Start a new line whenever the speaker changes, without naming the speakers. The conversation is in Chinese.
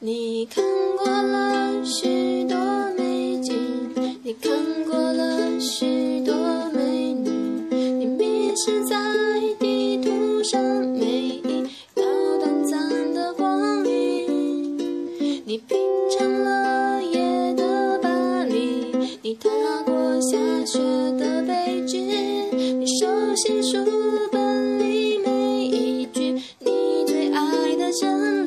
你看过了许多美景，你看过了许多美女，你迷失在地图上每一道短暂的光影，你品尝了夜的巴黎，你踏过下雪的北京，你熟悉书本里每一句你最爱的真。